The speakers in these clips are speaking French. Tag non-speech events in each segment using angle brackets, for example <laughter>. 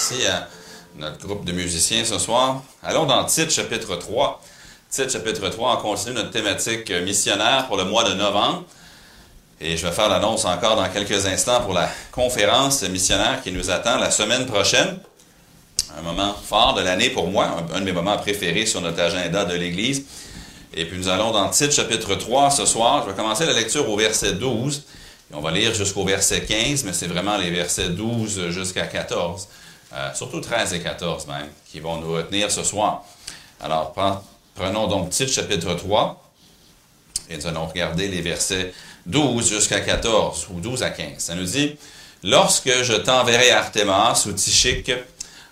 Merci à notre groupe de musiciens ce soir. Allons dans Titre chapitre 3. Titre chapitre 3, on continue notre thématique missionnaire pour le mois de novembre. Et je vais faire l'annonce encore dans quelques instants pour la conférence missionnaire qui nous attend la semaine prochaine. Un moment fort de l'année pour moi, un de mes moments préférés sur notre agenda de l'Église. Et puis nous allons dans Titre chapitre 3 ce soir. Je vais commencer la lecture au verset 12. Et on va lire jusqu'au verset 15, mais c'est vraiment les versets 12 jusqu'à 14. Euh, surtout 13 et 14 même, qui vont nous retenir ce soir. Alors, prenons donc Titre chapitre 3 et nous allons regarder les versets 12 jusqu'à 14 ou 12 à 15. Ça nous dit, Lorsque je t'enverrai Artemas ou Tychique,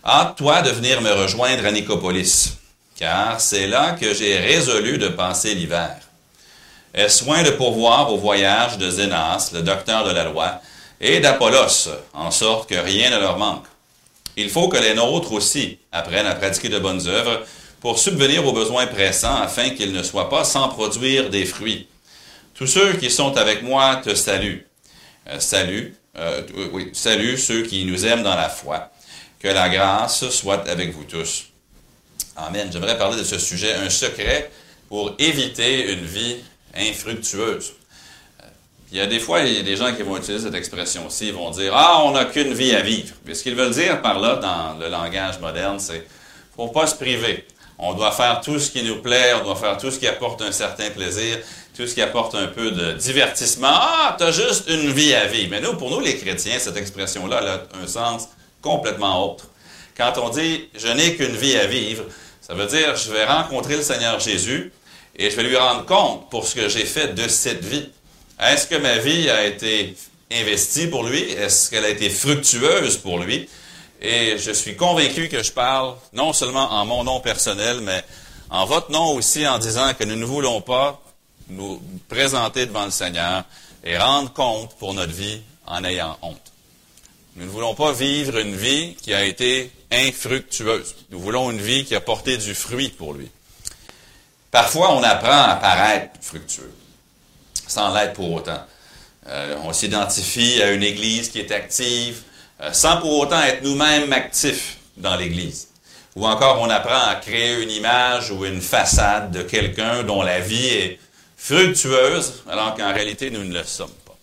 hâte-toi de venir me rejoindre à Nicopolis, car c'est là que j'ai résolu de passer l'hiver. Aie soin de pourvoir au voyage de Zénas, le docteur de la loi, et d'Apollos, en sorte que rien ne leur manque. Il faut que les nôtres aussi apprennent à pratiquer de bonnes œuvres pour subvenir aux besoins pressants afin qu'ils ne soient pas sans produire des fruits. Tous ceux qui sont avec moi te saluent. Euh, salut, euh, oui, salut ceux qui nous aiment dans la foi. Que la grâce soit avec vous tous. Amen. J'aimerais parler de ce sujet, un secret pour éviter une vie infructueuse. Il y a des fois, il y des gens qui vont utiliser cette expression-ci, ils vont dire Ah, on n'a qu'une vie à vivre. Mais ce qu'ils veulent dire par là, dans le langage moderne, c'est faut pas se priver. On doit faire tout ce qui nous plaît, on doit faire tout ce qui apporte un certain plaisir, tout ce qui apporte un peu de divertissement. Ah, tu as juste une vie à vivre. Mais nous, pour nous, les chrétiens, cette expression-là a un sens complètement autre. Quand on dit je n'ai qu'une vie à vivre, ça veut dire je vais rencontrer le Seigneur Jésus et je vais lui rendre compte pour ce que j'ai fait de cette vie. Est-ce que ma vie a été investie pour lui? Est-ce qu'elle a été fructueuse pour lui? Et je suis convaincu que je parle non seulement en mon nom personnel, mais en votre nom aussi en disant que nous ne voulons pas nous présenter devant le Seigneur et rendre compte pour notre vie en ayant honte. Nous ne voulons pas vivre une vie qui a été infructueuse. Nous voulons une vie qui a porté du fruit pour lui. Parfois, on apprend à paraître fructueux sans l'être pour autant. Euh, on s'identifie à une Église qui est active, euh, sans pour autant être nous-mêmes actifs dans l'Église. Ou encore, on apprend à créer une image ou une façade de quelqu'un dont la vie est fructueuse, alors qu'en réalité, nous ne le sommes pas.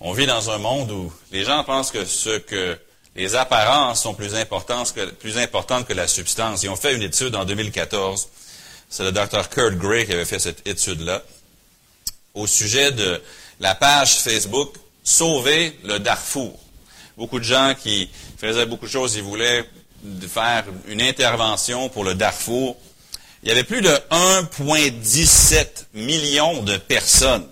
On vit dans un monde où les gens pensent que ce que les apparences sont plus importantes que, la substance. Ils ont fait une étude en 2014. C'est le docteur Kurt Gray qui avait fait cette étude-là au sujet de la page Facebook Sauver le Darfour. Beaucoup de gens qui faisaient beaucoup de choses, ils voulaient faire une intervention pour le Darfour. Il y avait plus de 1,17 million de personnes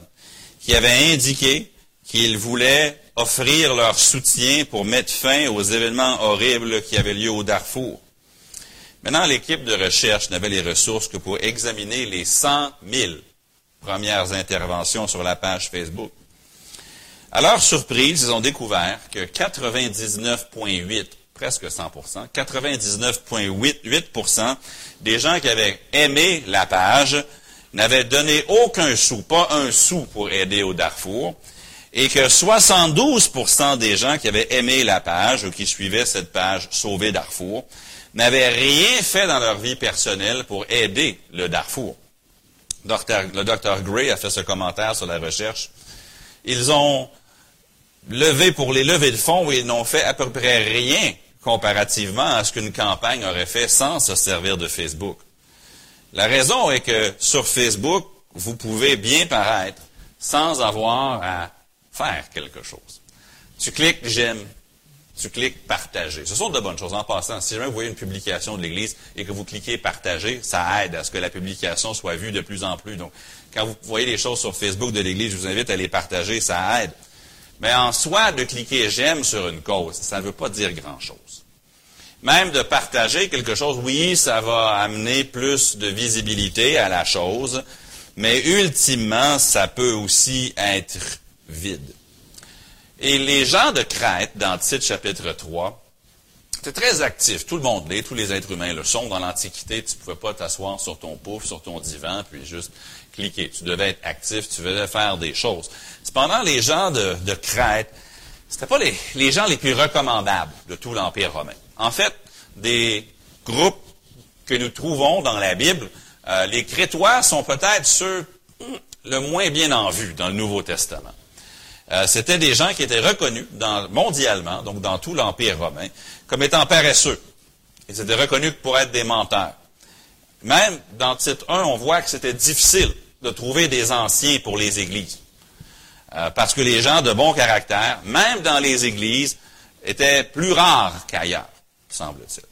qui avaient indiqué qu'ils voulaient offrir leur soutien pour mettre fin aux événements horribles qui avaient lieu au Darfour. Maintenant, l'équipe de recherche n'avait les ressources que pour examiner les 100 000 premières interventions sur la page Facebook. À leur surprise, ils ont découvert que 99,8, presque 100% 99,8 des gens qui avaient aimé la page n'avaient donné aucun sou, pas un sou pour aider au Darfour, et que 72% des gens qui avaient aimé la page ou qui suivaient cette page Sauver Darfour n'avaient rien fait dans leur vie personnelle pour aider le Darfour le docteur Gray a fait ce commentaire sur la recherche. Ils ont levé pour les levées de fonds et ils n'ont fait à peu près rien comparativement à ce qu'une campagne aurait fait sans se servir de Facebook. La raison est que sur Facebook, vous pouvez bien paraître sans avoir à faire quelque chose. Tu cliques j'aime, tu cliques partager. Ce sont de bonnes choses. En passant, si jamais vous voyez une publication de l'Église et que vous cliquez partager, ça aide à ce que la publication soit vue de plus en plus. Donc, quand vous voyez les choses sur Facebook de l'Église, je vous invite à les partager, ça aide. Mais en soi, de cliquer j'aime sur une cause, ça ne veut pas dire grand-chose. Même de partager quelque chose, oui, ça va amener plus de visibilité à la chose, mais ultimement, ça peut aussi être vide. Et les gens de Crète, dans Tite chapitre 3, c'était très actif. Tout le monde l'est, tous les êtres humains le sont. Dans l'Antiquité, tu ne pouvais pas t'asseoir sur ton pouf, sur ton divan, puis juste cliquer. Tu devais être actif, tu devais faire des choses. Cependant, les gens de, de Crète, c'était pas les, les gens les plus recommandables de tout l'Empire romain. En fait, des groupes que nous trouvons dans la Bible, euh, les Crétois sont peut-être ceux le moins bien en vue dans le Nouveau Testament. Euh, C'était des gens qui étaient reconnus mondialement, donc dans tout l'Empire romain, comme étant paresseux. Ils étaient reconnus pour être des menteurs. Même dans titre 1, on voit que c'était difficile de trouver des anciens pour les églises. Euh, parce que les gens de bon caractère, même dans les églises, étaient plus rares qu'ailleurs, semble-t-il.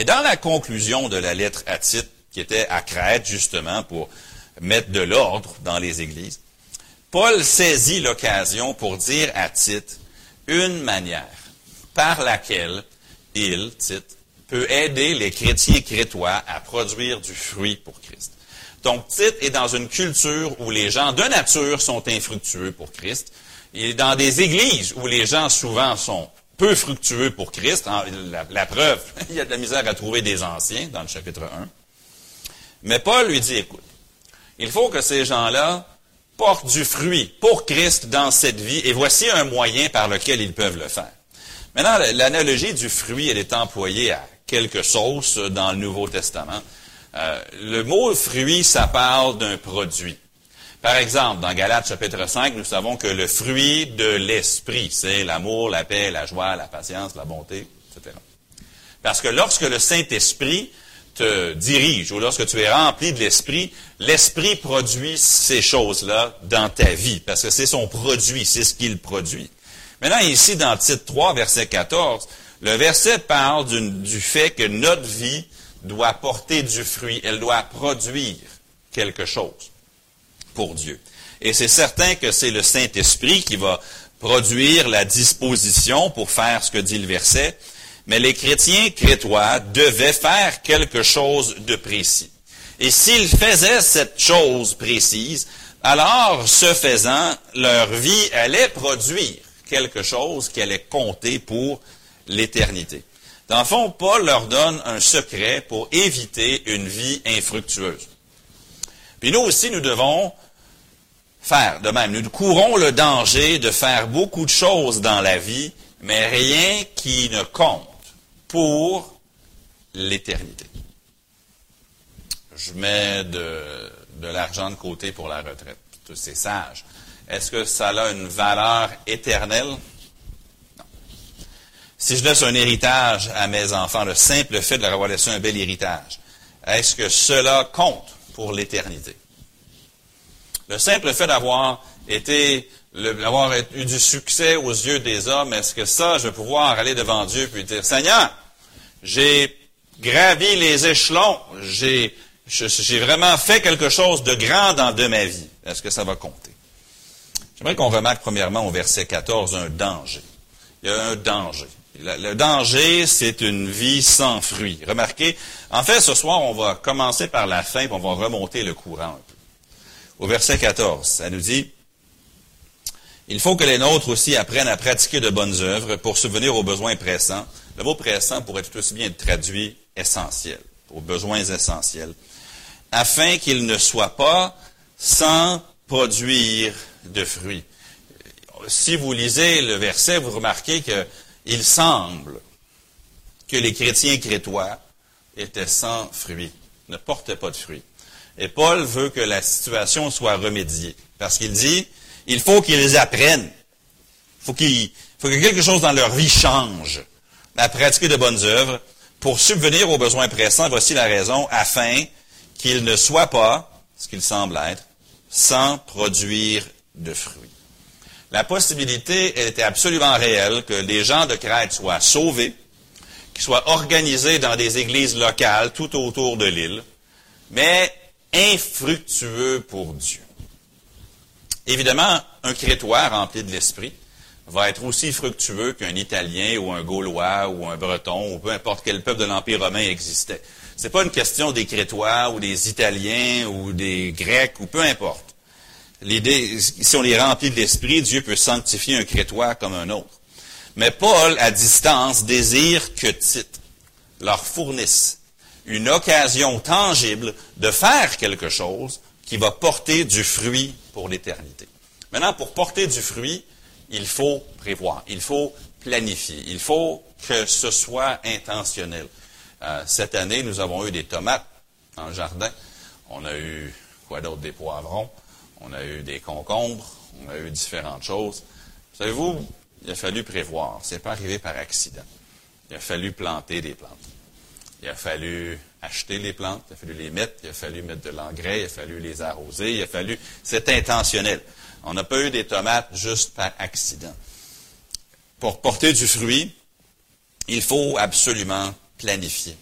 Et dans la conclusion de la lettre à Tite, qui était à Crète justement pour mettre de l'ordre dans les églises, Paul saisit l'occasion pour dire à Tite une manière par laquelle il, Tite, peut aider les chrétiens crétois à produire du fruit pour Christ. Donc, Tite est dans une culture où les gens de nature sont infructueux pour Christ. Il est dans des églises où les gens souvent sont peu fructueux pour Christ. La, preuve, <laughs> il y a de la misère à trouver des anciens dans le chapitre 1. Mais Paul lui dit, écoute, il faut que ces gens-là portent du fruit pour Christ dans cette vie, et voici un moyen par lequel ils peuvent le faire. Maintenant, l'analogie du fruit, elle est employée à quelques sauces dans le Nouveau Testament. Euh, le mot fruit, ça parle d'un produit. Par exemple, dans Galates chapitre 5, nous savons que le fruit de l'esprit, c'est l'amour, la paix, la joie, la patience, la bonté, etc. Parce que lorsque le Saint-Esprit te dirige ou lorsque tu es rempli de l'esprit, l'esprit produit ces choses-là dans ta vie parce que c'est son produit, c'est ce qu'il produit. Maintenant, ici, dans titre 3, verset 14, le verset parle du fait que notre vie doit porter du fruit, elle doit produire quelque chose pour Dieu. Et c'est certain que c'est le Saint-Esprit qui va produire la disposition pour faire ce que dit le verset, mais les chrétiens crétois devaient faire quelque chose de précis. Et s'ils faisaient cette chose précise, alors, ce faisant, leur vie allait produire quelque chose qui allait compter pour l'éternité. Dans le fond, Paul leur donne un secret pour éviter une vie infructueuse. Puis nous aussi, nous devons faire de même. Nous courons le danger de faire beaucoup de choses dans la vie, mais rien qui ne compte pour l'éternité. Je mets de, l'argent de côté pour la retraite. C'est sage. Est-ce que ça a une valeur éternelle? Si je laisse un héritage à mes enfants, le simple fait de leur avoir laissé un bel héritage, est-ce que cela compte pour l'éternité? Le simple fait d'avoir été, d'avoir eu du succès aux yeux des hommes, est-ce que ça, je vais pouvoir aller devant Dieu et dire, Seigneur, j'ai gravi les échelons, j'ai, j'ai vraiment fait quelque chose de grand dans de ma vie. Est-ce que ça va compter? J'aimerais qu'on remarque premièrement au verset 14 un danger. Il y a un danger. Le danger, c'est une vie sans fruit. Remarquez, en fait, ce soir, on va commencer par la fin, puis on va remonter le courant un peu au verset 14. Ça nous dit, il faut que les nôtres aussi apprennent à pratiquer de bonnes œuvres pour subvenir aux besoins pressants. Le mot pressant pourrait tout aussi bien être traduit essentiel, aux besoins essentiels, afin qu'ils ne soient pas sans produire de fruits. Si vous lisez le verset, vous remarquez qu'il semble que les chrétiens crétois étaient sans fruits, ne portaient pas de fruits. Et Paul veut que la situation soit remédiée. Parce qu'il dit, il faut qu'ils apprennent. Il faut, qu'il faut que quelque chose dans leur vie change. À pratiquer de bonnes œuvres pour subvenir aux besoins pressants. Voici la raison, afin qu'ils ne soient pas, ce qu'ils semblent être, sans produire de fruits. La possibilité était absolument réelle que les gens de Crète soient sauvés, qu'ils soient organisés dans des églises locales tout autour de l'île, mais infructueux pour Dieu. Évidemment, un crétois rempli de l'esprit va être aussi fructueux qu'un Italien ou un Gaulois ou un Breton ou peu importe quel peuple de l'Empire romain existait. Ce n'est pas une question des Crétois ou des Italiens ou des Grecs ou peu importe. Si on les remplit de l'esprit, Dieu peut sanctifier un Crétois comme un autre. Mais Paul, à distance, désire que Tite leur fournisse une occasion tangible de faire quelque chose qui va porter du fruit pour l'éternité. Maintenant, pour porter du fruit, il faut prévoir, il faut planifier, il faut que ce soit intentionnel. Euh, cette année, nous avons eu des tomates le jardin. On a eu, quoi d'autre, des poivrons. On a eu des concombres. On a eu différentes choses. Savez-vous, il a fallu prévoir. C'est pas arrivé par accident. Il a fallu planter des plantes. Il a fallu acheter les plantes, il a fallu les mettre, il a fallu mettre de l'engrais, il a fallu les arroser, il a fallu. C'est intentionnel. On n'a pas eu des tomates juste par accident. Pour porter du fruit, il faut absolument planifier.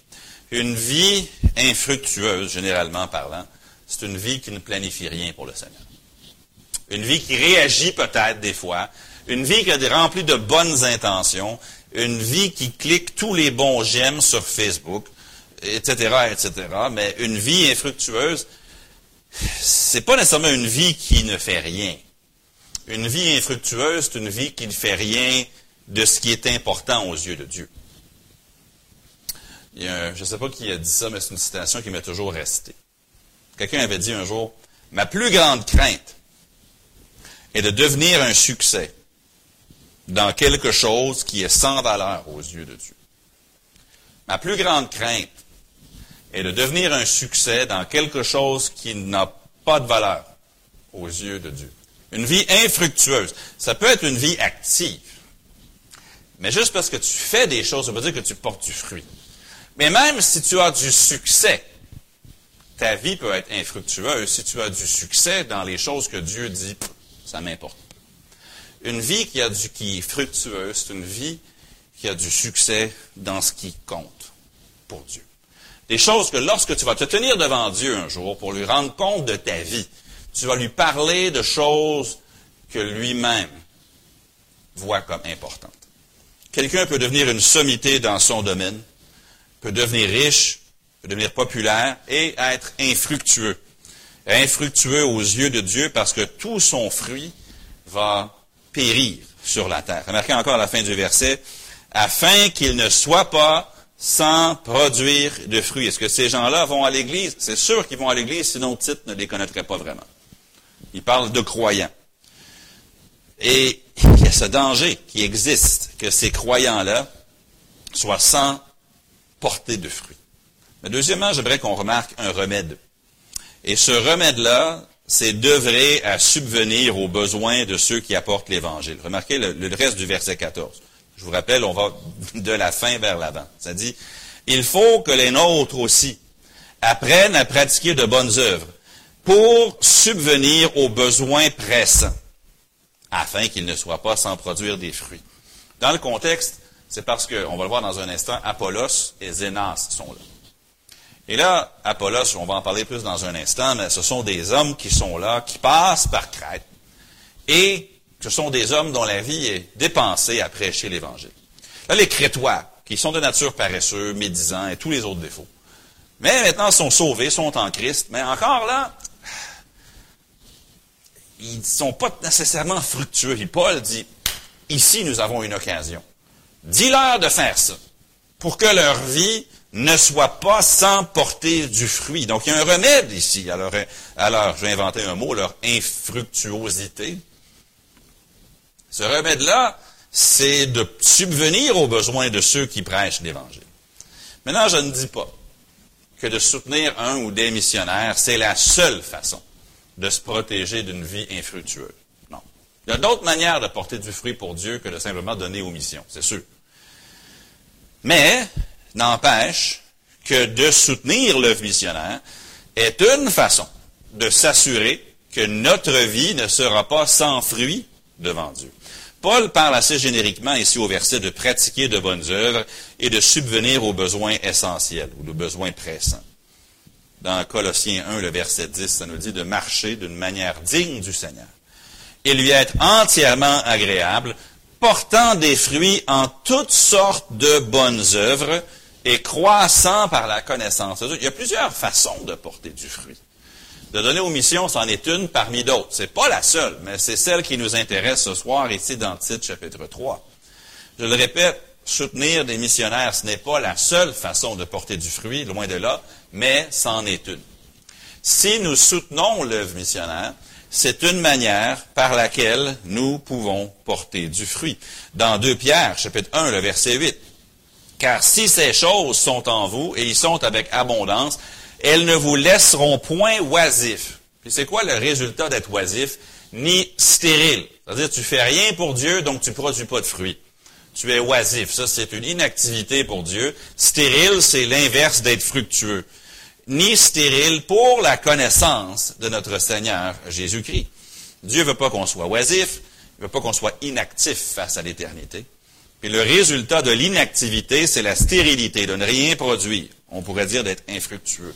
Une vie infructueuse, généralement parlant, c'est une vie qui ne planifie rien pour le Seigneur. Une vie qui réagit peut-être des fois, une vie qui est remplie de bonnes intentions, une vie qui clique tous les bons j'aime sur Facebook, etc., etc., mais une vie infructueuse, c'est pas nécessairement une vie qui ne fait rien. Une vie infructueuse, c'est une vie qui ne fait rien de ce qui est important aux yeux de Dieu. je ne sais pas qui a dit ça, mais c'est une citation qui m'est toujours restée. Quelqu'un avait dit un jour, ma plus grande crainte est de devenir un succès dans quelque chose qui est sans valeur aux yeux de Dieu. Ma plus grande crainte est de devenir un succès dans quelque chose qui n'a pas de valeur aux yeux de Dieu. Une vie infructueuse. Ça peut être une vie active. Mais juste parce que tu fais des choses, ça veut dire que tu portes du fruit. Mais même si tu as du succès, ta vie peut être infructueuse si tu as du succès dans les choses que Dieu dit, ça m'importe. Une vie qui, a du, qui est fructueuse, c'est une vie qui a du succès dans ce qui compte pour Dieu. Des choses que lorsque tu vas te tenir devant Dieu un jour pour lui rendre compte de ta vie, tu vas lui parler de choses que lui-même voit comme importantes. Quelqu'un peut devenir une sommité dans son domaine, peut devenir riche, peut devenir populaire et être infructueux. Infructueux aux yeux de Dieu parce que tout son fruit va périr sur la terre. Remarquez encore à la fin du verset, afin qu'il ne soit pas sans produire de fruits. Est-ce que ces gens-là vont à l'Église? C'est sûr qu'ils vont à l'Église, sinon Tite ne les connaîtrait pas vraiment. Il parle de croyants. Et <laughs> il y a ce danger qui existe, que ces croyants-là soient sans porter de fruits. Mais deuxièmement, j'aimerais qu'on remarque un remède. Et ce remède-là, c'est d'œuvrer à subvenir aux besoins de ceux qui apportent l'Évangile. Remarquez le, le, reste du verset 14. Je vous rappelle, on va <laughs> de la fin vers l'avant. Ça dit, il faut que les nôtres aussi apprennent à pratiquer de bonnes œuvres pour subvenir aux besoins pressants, afin qu'ils ne soient pas sans produire des fruits. Dans le contexte, c'est parce que, on va le voir dans un instant, Apollos et Zénas sont là. Et là, Apollos, on va en parler plus dans un instant, mais ce sont des hommes qui sont là, qui passent par Crète, et ce sont des hommes dont la vie est dépensée à prêcher l'Évangile. Là, les Crétois, qui sont de nature paresseux, médisants et tous les autres défauts, mais maintenant sont sauvés, sont en Christ, mais encore là, ils ne sont pas nécessairement fructueux. Et Paul dit, ici nous avons une occasion. Dis-leur de faire ça, pour que leur vie ne soit pas sans porter du fruit. Donc, il y a un remède ici. Alors, alors je vais inventer un mot, leur infructuosité. Ce remède-là, c'est de subvenir aux besoins de ceux qui prêchent l'Évangile. Maintenant, je ne dis pas que de soutenir un ou des missionnaires, c'est la seule façon de se protéger d'une vie infructueuse. Non. Il y a d'autres manières de porter du fruit pour Dieu que de simplement donner aux missions, c'est sûr. Mais, n'empêche que de soutenir l'œuvre missionnaire est une façon de s'assurer que notre vie ne sera pas sans fruit devant Dieu. Paul parle assez génériquement ici au verset de pratiquer de bonnes œuvres et de subvenir aux besoins essentiels ou aux besoins pressants. Dans Colossiens 1, le verset 10, ça nous dit de marcher d'une manière digne du Seigneur et lui être entièrement agréable, portant des fruits en toutes sortes de bonnes œuvres et croissant par la connaissance. Il y a plusieurs façons de porter du fruit. De donner aux missions, c'en est une parmi d'autres. C'est pas la seule, mais c'est celle qui nous intéresse ce soir ici dans le chapitre 3. Je le répète, soutenir des missionnaires, ce n'est pas la seule façon de porter du fruit, loin de là, mais c'en est une. Si nous soutenons l'œuvre missionnaire, c'est une manière par laquelle nous pouvons porter du fruit. Dans 2 Pierre, chapitre 1, le verset 8. Car si ces choses sont en vous, et ils sont avec abondance, elles ne vous laisseront point oisifs. Puis c'est quoi le résultat d'être oisif? Ni stérile. C'est-à-dire, tu fais rien pour Dieu, donc tu produis pas de fruits. Tu es oisif. Ça, c'est une inactivité pour Dieu. Stérile, c'est l'inverse d'être fructueux. Ni stérile pour la connaissance de notre Seigneur Jésus-Christ. Dieu ne veut pas qu'on soit oisif. Il veut pas qu'on soit inactif face à l'éternité. Puis le résultat de l'inactivité, c'est la stérilité, de ne rien produire. On pourrait dire d'être infructueux.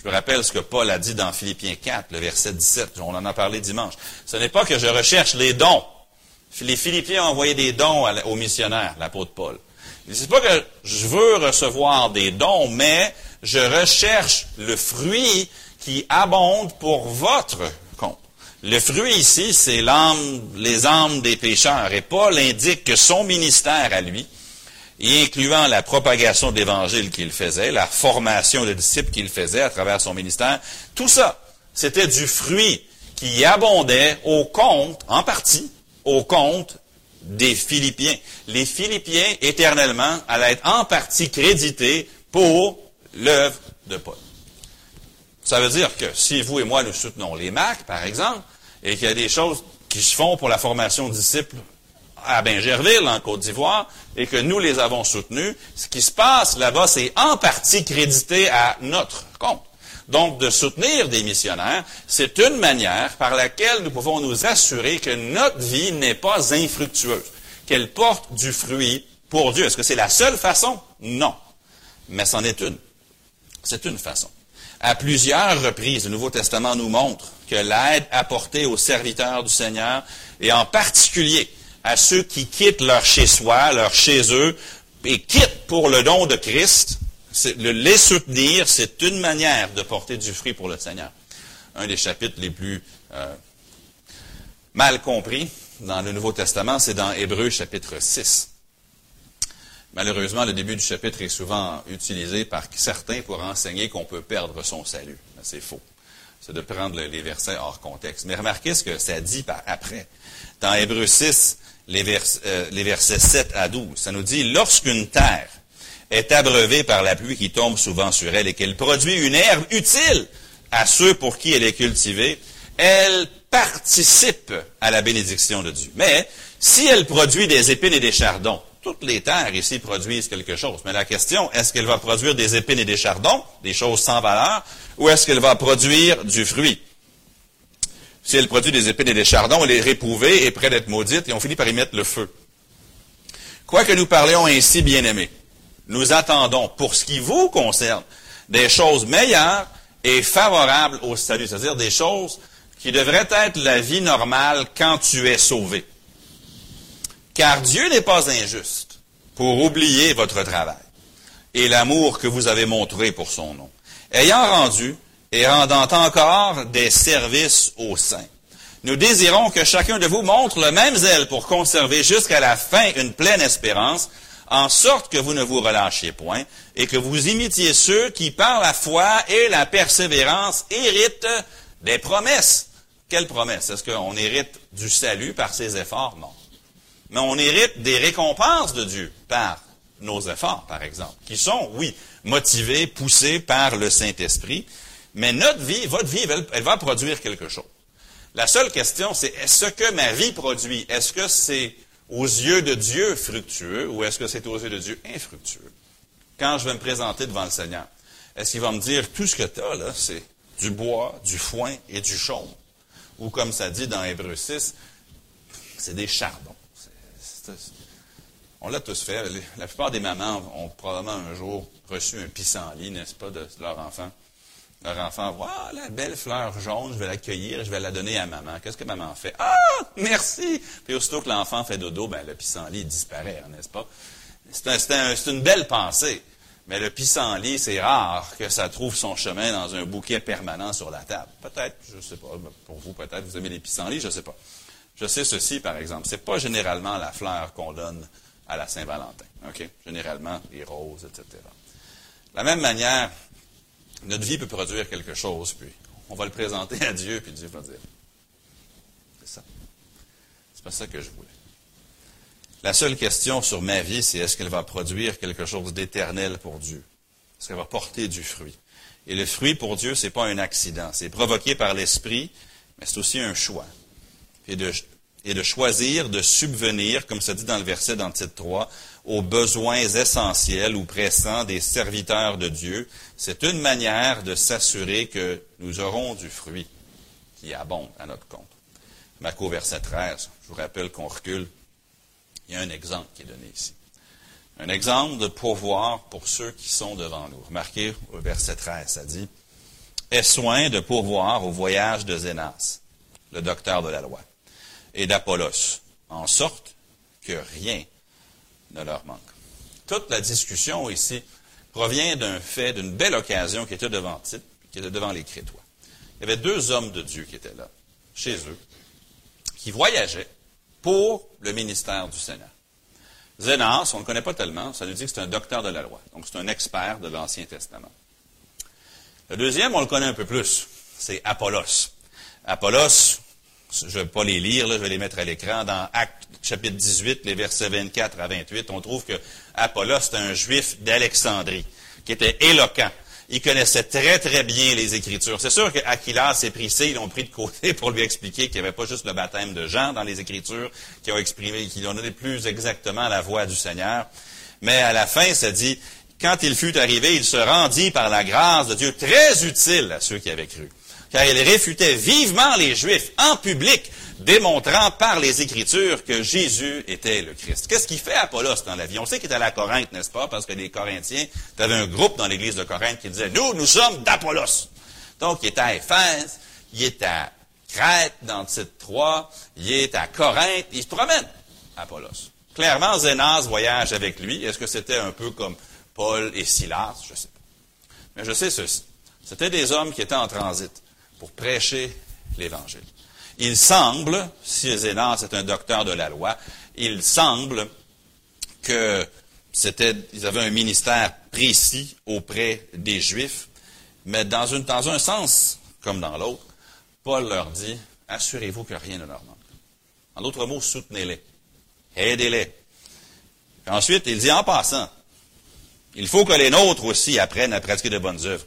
Je me rappelle ce que Paul a dit dans Philippiens 4, le verset 17. On en a parlé dimanche. Ce n'est pas que je recherche les dons. Les Philippiens ont envoyé des dons aux missionnaires, l'apôtre Paul. Ce n'est pas que je veux recevoir des dons, mais je recherche le fruit qui abonde pour votre compte. Le fruit ici, c'est les âmes des pécheurs. Et Paul indique que son ministère à lui, y incluant la propagation de l'Évangile qu'il faisait, la formation de disciples qu'il faisait à travers son ministère, tout ça, c'était du fruit qui abondait au compte, en partie, au compte des Philippiens. Les Philippiens, éternellement, allaient être en partie crédités pour l'œuvre de Paul. Ça veut dire que si vous et moi nous soutenons les MAC, par exemple, et qu'il y a des choses qui se font pour la formation de disciples à Bingerville, en Côte d'Ivoire, et que nous les avons soutenus, ce qui se passe là-bas, c'est en partie crédité à notre compte. Donc, de soutenir des missionnaires, c'est une manière par laquelle nous pouvons nous assurer que notre vie n'est pas infructueuse, qu'elle porte du fruit pour Dieu. Est-ce que c'est la seule façon? Non. Mais c'en est une. C'est une façon. À plusieurs reprises, le Nouveau Testament nous montre que l'aide apportée aux serviteurs du Seigneur, et en particulier à ceux qui quittent leur chez-soi, leur chez-eux, et quittent pour le don de Christ, les soutenir, c'est une manière de porter du fruit pour le Seigneur. Un des chapitres les plus euh, mal compris dans le Nouveau Testament, c'est dans Hébreu chapitre 6. Malheureusement, le début du chapitre est souvent utilisé par certains pour enseigner qu'on peut perdre son salut. C'est faux. C'est de prendre les versets hors contexte. Mais remarquez ce que ça dit par après. Dans Hébreu 6, les, euh, les versets 7 à 12, ça nous dit, lorsqu'une terre est abreuvée par la pluie qui tombe souvent sur elle et qu'elle produit une herbe utile à ceux pour qui elle est cultivée, elle participe à la bénédiction de Dieu. Mais si elle produit des épines et des chardons, toutes les terres ici produisent quelque chose. Mais la question, est-ce qu'elle va produire des épines et des chardons, des choses sans valeur, ou est-ce qu'elle va produire du fruit? Si elle produit des épines et des chardons, elle est réprouvée et près d'être maudite, et on finit par y mettre le feu. Quoique nous parlions ainsi, bien-aimés, nous attendons, pour ce qui vous concerne, des choses meilleures et favorables au salut, c'est-à-dire des choses qui devraient être la vie normale quand tu es sauvé. Car Dieu n'est pas injuste pour oublier votre travail et l'amour que vous avez montré pour son nom, ayant rendu et rendant encore des services aux saints. Nous désirons que chacun de vous montre le même zèle pour conserver jusqu'à la fin une pleine espérance, en sorte que vous ne vous relâchiez point, et que vous imitiez ceux qui, par la foi et la persévérance, héritent des promesses. Quelles promesses? Est-ce qu'on hérite du salut par ses efforts? Non. Mais on hérite des récompenses de Dieu par nos efforts, par exemple, qui sont, oui, motivés, poussés par le Saint-Esprit, mais notre vie, votre vie, elle, va produire quelque chose. La seule question, c'est est-ce que ma vie produit? Est-ce que c'est aux yeux de Dieu fructueux ou est-ce que c'est aux yeux de Dieu infructueux? Quand je vais me présenter devant le Seigneur, est-ce qu'il va me dire tout ce que tu as là, c'est du bois, du foin et du chaume? Ou comme ça dit dans Hébreu 6, c'est des chardons. On l'a tous fait. La plupart des mamans ont probablement un jour reçu un pissenlit, n'est-ce pas, de leur enfant. Leur enfant voit ah, la belle fleur jaune, je vais l'accueillir, je vais la donner à maman. Qu'est-ce que maman fait? Ah, merci! Puis aussitôt que l'enfant fait dodo, ben, le pissenlit disparaît, n'est-ce pas? C'est une belle pensée. Mais le pissenlit, c'est rare que ça trouve son chemin dans un bouquet permanent sur la table. Peut-être, je ne sais pas, pour vous, peut-être, vous aimez les pissenlits, je ne sais pas. Je sais ceci, par exemple, c'est pas généralement la fleur qu'on donne à la Saint-Valentin. Généralement, les roses, etc. De la même manière, notre vie peut produire quelque chose, puis on va le présenter à Dieu, puis Dieu va dire C'est ça que je voulais. La seule question sur ma vie, c'est est-ce qu'elle va produire quelque chose d'éternel pour Dieu? Est-ce qu'elle va porter du fruit? Et le fruit pour Dieu, c'est pas un accident. C'est provoqué par l'esprit, mais c'est aussi un choix. Et de, choisir de subvenir, comme ça dit dans le verset dans le titre 3, aux besoins essentiels ou pressants des serviteurs de Dieu. C'est une manière de s'assurer que nous aurons du fruit qui abonde à notre compte. Marco, verset 13, je vous rappelle qu'on recule. Il y a un exemple qui est donné ici. Un exemple de pourvoir pour ceux qui sont devant nous. Remarquez au verset 13, ça dit Aie soin de pourvoir au voyage de Zénas, le docteur de la loi, et d'Apollos, en sorte que rien ne leur manque. Toute la discussion ici provient d'un fait, d'une belle occasion qui était devant Tite, qui était devant les Crétois. Il y avait deux hommes de Dieu qui étaient là, chez eux, qui voyageaient pour le ministère du Seigneur. Zénas, on ne le connaît pas tellement, ça nous dit que c'est un docteur de la loi, donc c'est un expert de l'Ancien Testament. Le deuxième, on le connaît un peu plus, c'est Apollos. Apollos, je ne vais pas les lire, là, je vais les mettre à l'écran. Dans Actes chapitre 18, les versets 24 à 28, on trouve que Apollos est un juif d'Alexandrie, qui était éloquent. Il connaissait très, très bien les Écritures. C'est sûr qu'Aquilas et Priscille l'ont pris de côté <laughs> pour lui expliquer qu'il n'y avait pas juste le baptême de Jean dans les Écritures, qui ont exprimé, qui donné plus exactement la voix du Seigneur. Mais à la fin, ça dit, quand il fut arrivé, il se rendit par la grâce de Dieu très utile à ceux qui avaient cru car il réfutait vivement les Juifs en public, démontrant par les Écritures que Jésus était le Christ. Qu'est-ce qu'il fait Apollos dans la vie? On sait qu'il est à la Corinthe, n'est-ce pas? Parce que les Corinthiens, tu avais un groupe dans l'église de Corinthe qui disait, nous, nous sommes d'Apollos. Donc, il est à Éphèse, il est à Crète, dans le titre 3, il est à Corinthe, il se promène, Apollos. Clairement, Zénas voyage avec lui. Est-ce que c'était un peu comme Paul et Silas? Je sais pas. Mais je sais ceci. C'était des hommes qui étaient en transit pour prêcher l'Évangile. Il semble, si Zénas est un docteur de la loi, il semble que c'était, ils avaient un ministère précis auprès des Juifs, mais dans, dans un sens comme dans l'autre, Paul leur dit, assurez-vous que rien ne leur manque. En d'autres mots, soutenez-les, aidez-les. ensuite, il dit en passant, il faut que les nôtres aussi apprennent à pratiquer de bonnes œuvres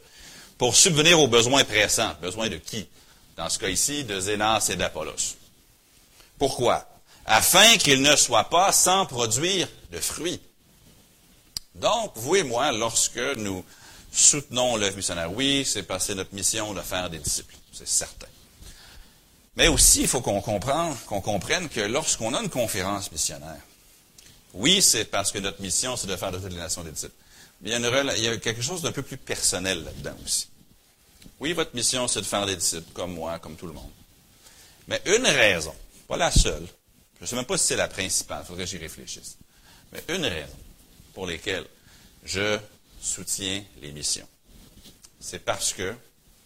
pour subvenir aux besoins pressants. Besoins de qui? Dans ce cas ici, de Zénas et d'Apollos. Pourquoi? Afin qu'ils ne soient pas sans produire de fruits. Donc, vous et moi, lorsque nous soutenons l'œuvre missionnaire, oui, c'est passer notre mission de faire des disciples, c'est certain. Mais aussi, il faut qu'on comprenne, qu'on comprenne que lorsqu'on a une conférence missionnaire, oui, c'est parce que notre mission, c'est de faire de toutes les nations des disciples. Il y a quelque chose d'un peu plus personnel là-dedans aussi. Oui, votre mission, c'est de faire des disciples, comme moi, comme tout le monde. Mais une raison, pas la seule, je ne sais même pas si c'est la principale, il faudrait que j'y réfléchisse, mais une raison pour laquelle je soutiens les missions, c'est parce que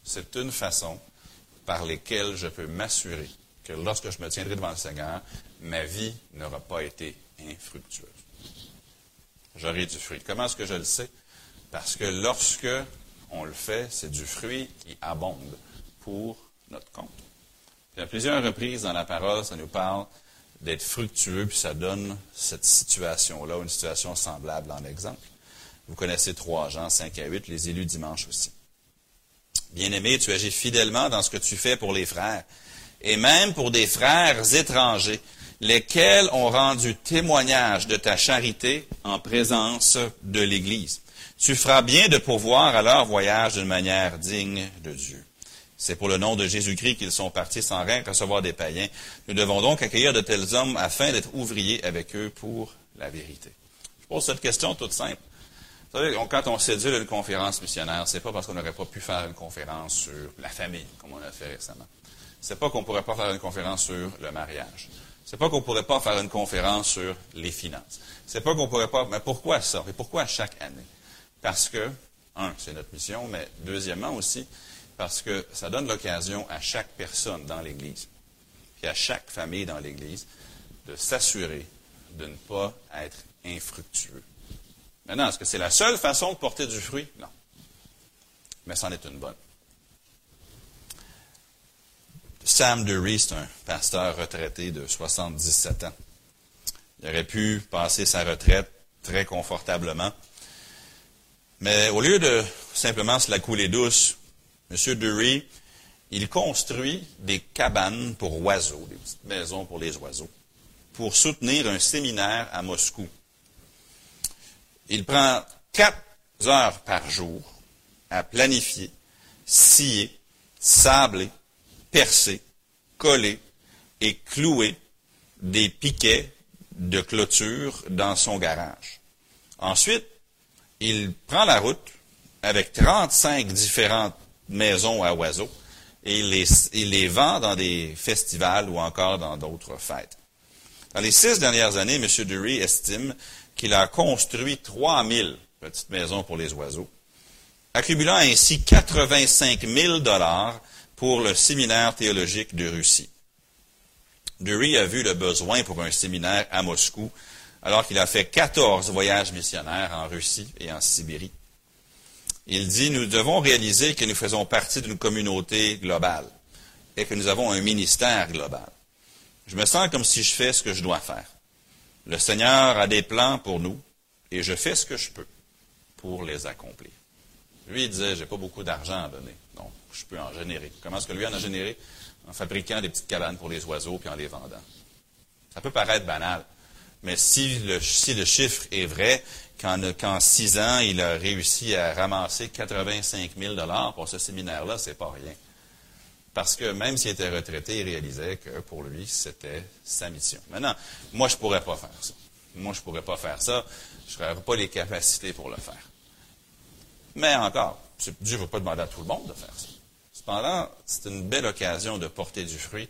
c'est une façon par laquelle je peux m'assurer que lorsque je me tiendrai devant le Seigneur, ma vie n'aura pas été infructueuse. J'aurai du fruit. Comment est-ce que je le sais? Parce que lorsque on le fait, c'est du fruit qui abonde pour notre compte. Puis à plusieurs reprises dans la parole, ça nous parle d'être fructueux, puis ça donne cette situation-là, une situation semblable en exemple. Vous connaissez 3 Jean 5 à 8, les élus dimanche aussi. Bien-aimé, tu agis fidèlement dans ce que tu fais pour les frères, et même pour des frères étrangers, lesquels ont rendu témoignage de ta charité en présence de l'Église. Tu feras bien de pourvoir à leur voyage d'une manière digne de Dieu. C'est pour le nom de Jésus-Christ qu'ils sont partis sans rien recevoir des païens. Nous devons donc accueillir de tels hommes afin d'être ouvriers avec eux pour la vérité. Je pose cette question toute simple. Vous savez, quand on séduit une conférence missionnaire, c'est pas parce qu'on n'aurait pas pu faire une conférence sur la famille, comme on a fait récemment. C'est pas qu'on pourrait pas faire une conférence sur le mariage. C'est pas qu'on pourrait pas faire une conférence sur les finances. C'est pas qu'on pourrait pas. Mais pourquoi ça? Et pourquoi chaque année? Parce que, un, c'est notre mission, mais deuxièmement aussi, parce que ça donne l'occasion à chaque personne dans l'Église, et à chaque famille dans l'Église, de s'assurer de ne pas être infructueux. Maintenant, est-ce que c'est la seule façon de porter du fruit? Non. Mais c'en est une bonne. Sam Dury, c'est un pasteur retraité de 77 ans. Il aurait pu passer sa retraite très confortablement. Mais au lieu de simplement se la couler douce, M. Dury, il construit des cabanes pour oiseaux, des petites maisons pour les oiseaux, pour soutenir un séminaire à Moscou. Il prend quatre heures par jour à planifier, scier, sabler, percer, coller et clouer des piquets de clôture dans son garage. Ensuite, il prend la route avec 35 différentes maisons à oiseaux et il les, vend dans des festivals ou encore dans d'autres fêtes. Dans les six dernières années, M. Dury estime qu'il a construit 3000 petites maisons pour les oiseaux, accumulant ainsi 85 000 dollars pour le séminaire théologique de Russie. Dury a vu le besoin pour un séminaire à Moscou, alors qu'il a fait 14 voyages missionnaires en Russie et en Sibérie. Il dit, nous devons réaliser que nous faisons partie d'une communauté globale et que nous avons un ministère global. Je me sens comme si je fais ce que je dois faire. Le Seigneur a des plans pour nous et je fais ce que je peux pour les accomplir. Lui, il disait, j'ai pas beaucoup d'argent à donner, donc je peux en générer. Comment est-ce que lui en a généré? En fabriquant des petites cabanes pour les oiseaux puis en les vendant. Ça peut paraître banal, mais si le, chiffre est vrai, qu'en six ans, il a réussi à ramasser 85 000 pour ce séminaire-là, c'est pas rien. Parce que même s'il était retraité, il réalisait que pour lui, c'était sa mission. Maintenant, moi, je pourrais pas faire ça. Moi, je pourrais pas faire ça. Je n'aurais pas les capacités pour le faire. Mais encore, Dieu ne va pas demander à tout le monde de faire ça. Cependant, c'est une belle occasion de porter du fruit,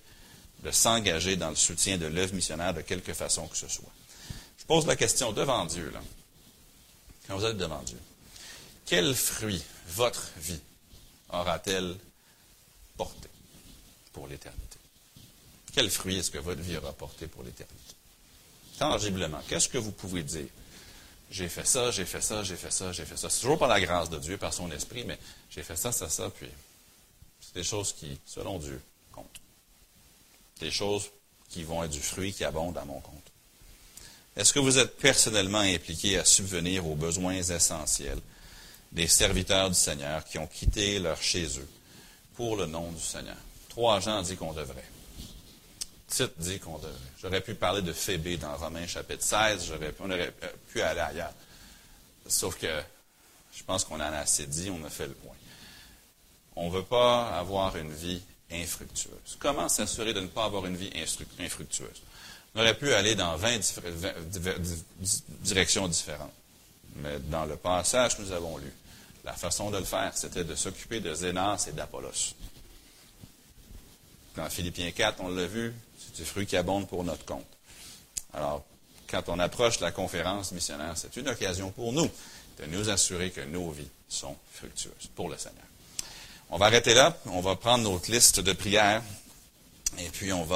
de s'engager dans le soutien de l'œuvre missionnaire de quelque façon que ce soit. Je pose la question devant Dieu, là quand vous êtes devant Dieu, quel fruit votre vie aura-t-elle porté pour l'éternité? Quel fruit est-ce que votre vie aura porté pour l'éternité? Tangiblement, qu'est-ce que vous pouvez dire? J'ai fait ça, j'ai fait ça, j'ai fait ça, j'ai fait ça. C'est toujours par la grâce de Dieu, par son esprit, mais j'ai fait ça, ça, ça, puis c'est des choses qui, selon Dieu. Des choses qui vont être du fruit qui abonde à mon compte. Est-ce que vous êtes personnellement impliqué à subvenir aux besoins essentiels des serviteurs du Seigneur qui ont quitté leur chez eux pour le nom du Seigneur? Trois gens disent qu'on devrait. Tite dit qu'on devrait. J'aurais pu parler de Phébé dans Romains chapitre 16, on aurait pu aller ailleurs. Sauf que je pense qu'on en a assez dit, on a fait le point. On ne veut pas avoir une vie infructueuse. Comment s'assurer de ne pas avoir une vie infructueuse? On aurait pu aller dans 20, directions différentes. Mais dans le passage que nous avons lu, la façon de le faire, c'était de s'occuper de Zénas et d'Apollos. Dans Philippiens 4, on l'a vu, c'est du fruit qui abonde pour notre compte. Alors, quand on approche la conférence missionnaire, c'est une occasion pour nous de nous assurer que nos vies sont fructueuses pour le Seigneur. On va arrêter là, on va prendre notre liste de prières. Et puis on va